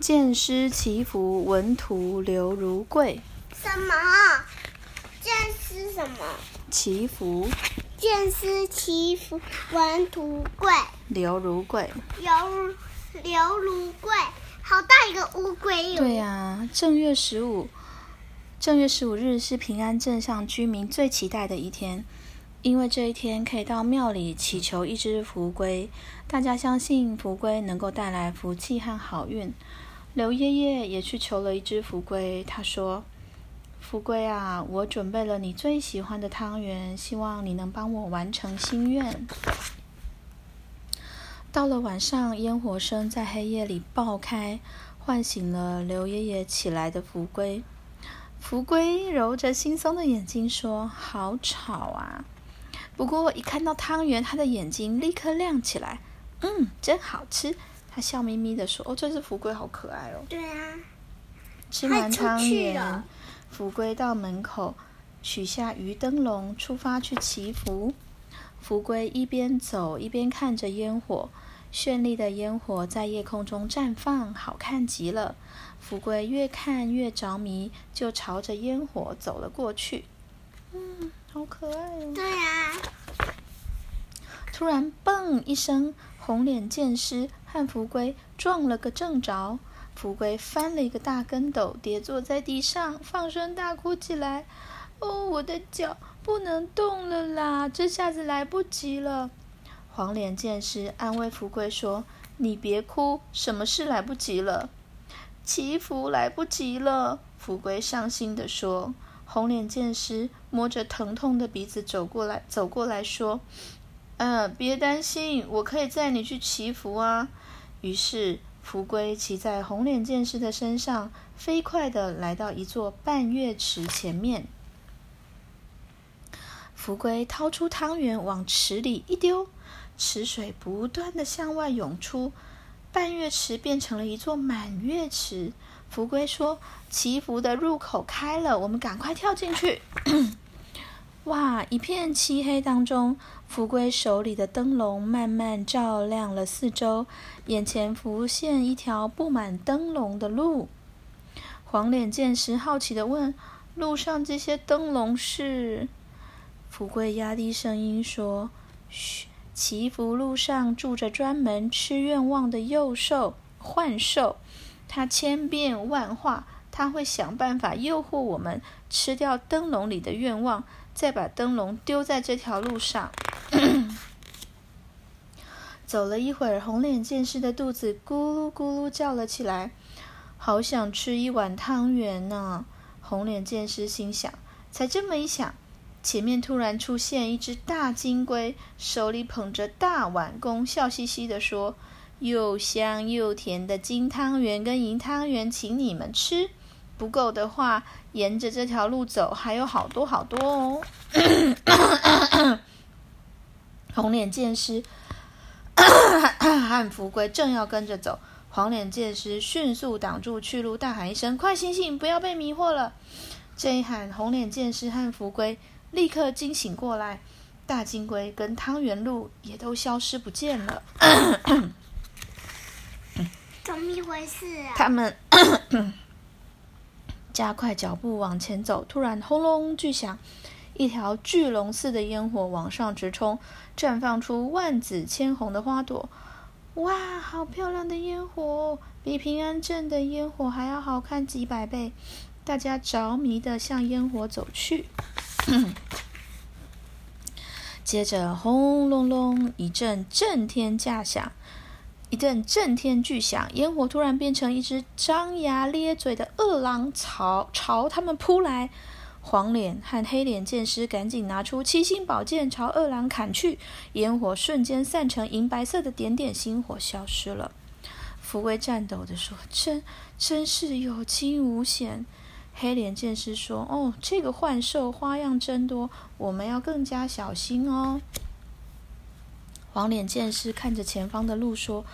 见师祈福，文图刘如桂。什么？见师什么？祈福，见师祈福，文图贵，刘如桂。刘刘如贵，好大一个乌龟哟！对呀、正月十五，正月十五日是平安镇上居民最期待的一天，因为这一天可以到庙里祈求一只福龟。大家相信福龟能够带来福气和好运。刘爷爷也去求了一只福龟，他说：“福龟啊，我准备了你最喜欢的汤圆，希望你能帮我完成心愿。”到了晚上，烟火声在黑夜里爆开，唤醒了刘爷爷起来的福龟。福龟揉着惺忪的眼睛说：“好吵啊！”不过一看到汤圆，他的眼睛立刻亮起来。嗯，真好吃。他笑眯眯地说：“哦，这只福龟好可爱哦。”对啊，吃完汤圆，福龟到门口取下鱼灯笼，出发去祈福。福龟一边走一边看着烟火，绚丽的烟火在夜空中绽放，好看极了。福龟越看越着迷，就朝着烟火走了过去。嗯，好可爱哦！对啊，突然，嘣一声，红脸剑师和福龟撞了个正着。福龟翻了一个大跟斗，跌坐在地上，放声大哭起来：“哦，我的脚不能动了啦！这下子来不及了。”黄脸剑师安慰福贵说：“你别哭，什么事来不及了？祈福来不及了。”福贵伤心地说。红脸剑师摸着疼痛的鼻子走过来，走过来说：“嗯，别担心，我可以载你去祈福啊。”于是，福龟骑在红脸剑师的身上，飞快地来到一座半月池前面。福龟掏出汤圆往池里一丢，池水不断地向外涌出，半月池变成了一座满月池。福龟说：“祈福的入口开了，我们赶快跳进去。”哇！一片漆黑当中，福龟手里的灯笼慢慢照亮了四周，眼前浮现一条布满灯笼的路。黄脸剑师好奇地问：“路上这些灯笼是？”福贵压低声音说：“嘘，祈福路上住着专门吃愿望的幼兽幻兽，它千变万化，它会想办法诱惑我们吃掉灯笼里的愿望。”再把灯笼丢在这条路上。走了一会儿，红脸剑师的肚子咕噜咕噜叫了起来，好想吃一碗汤圆呢、红脸剑师心想。才这么一想，前面突然出现一只大金龟，手里捧着大碗弓，笑嘻嘻地说：“又香又甜的金汤圆跟银汤圆，请你们吃。”不够的话，沿着这条路走，还有好多好多哦。红脸剑师 和福龟正要跟着走，黄脸剑师迅速挡住去路，大喊一声：“快醒醒，不要被迷惑了！”这一喊，红脸剑师和福龟立刻惊醒过来，大金龟跟汤圆鹿也都消失不见了。怎么一回事啊？他们 加快脚步往前走，突然轰隆巨响，一条巨龙似的烟火往上直冲，绽放出万紫千红的花朵。哇，好漂亮的烟火，比平安镇的烟火还要好看几百倍！大家着迷的向烟火走去。接着，轰隆隆一阵震天价响。一阵震天巨响，烟火突然变成一只张牙咧嘴的恶狼朝朝他们扑来。黄脸和黑脸剑师赶紧拿出七星宝剑朝恶狼砍去，烟火瞬间散成银白色的点点星火，消失了。福贵颤抖地说：“真真是有惊无险。”黑脸剑师说：“哦，这个幻兽花样真多，我们要更加小心哦。”黄脸剑师看着前方的路说：“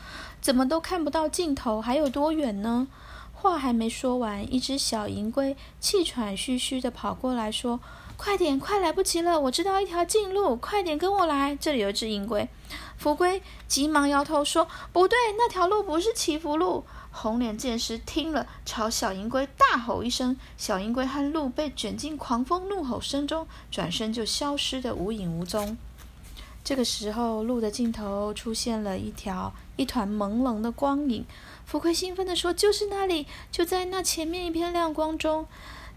怎么都看不到尽头，还有多远呢？”话还没说完，一只小银龟气喘吁吁地跑过来说：“快点，快来不及了！我知道一条近路，快点跟我来。这里有一只银龟。”福龟急忙摇头说：“不对，那条路不是祈福路。”红脸剑师听了，朝小银龟大吼一声，小银龟和鹿被卷进狂风怒吼声中，转身就消失得无影无踪。这个时候，路的尽头出现了一条一团朦胧的光影。福贵兴奋地说：“就是那里，就在那前面一片亮光中。”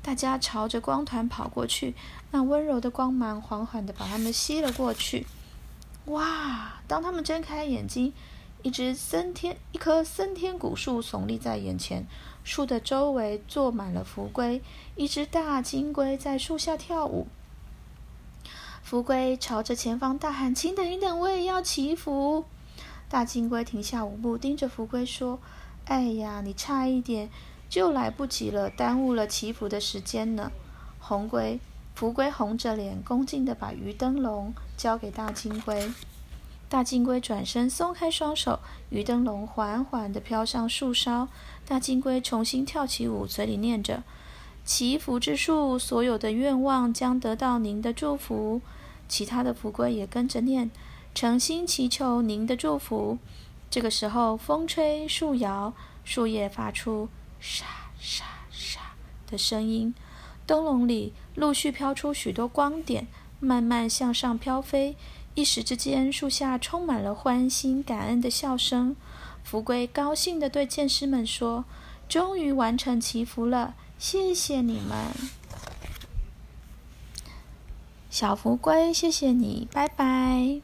大家朝着光团跑过去，那温柔的光芒缓缓地把他们吸了过去。哇！当他们睁开眼睛，一只森天一棵森天古树耸立在眼前，树的周围坐满了福龟，一只大金龟在树下跳舞。福龟朝着前方大喊：“请等一等，我也要祈福！”大金龟停下舞步，盯着福龟说：“哎呀，你差一点。”就来不及了，耽误了祈福的时间呢。红龟、福龟红着脸，恭敬地把鱼灯笼交给大金龟。大金龟转身松开双手，鱼灯笼缓缓地飘上树梢。大金龟重新跳起舞，嘴里念着：“祈福之树，所有的愿望将得到您的祝福。”其他的福龟也跟着念：“诚心祈求您的祝福。”这个时候，风吹树摇，树叶发出。沙沙沙的声音，灯笼里陆续飘出许多光点，慢慢向上飘飞。一时之间，树下充满了欢欣、感恩的笑声。福龟高兴地对剑师们说：“终于完成祈福了，谢谢你们，小福龟，谢谢你，拜拜。”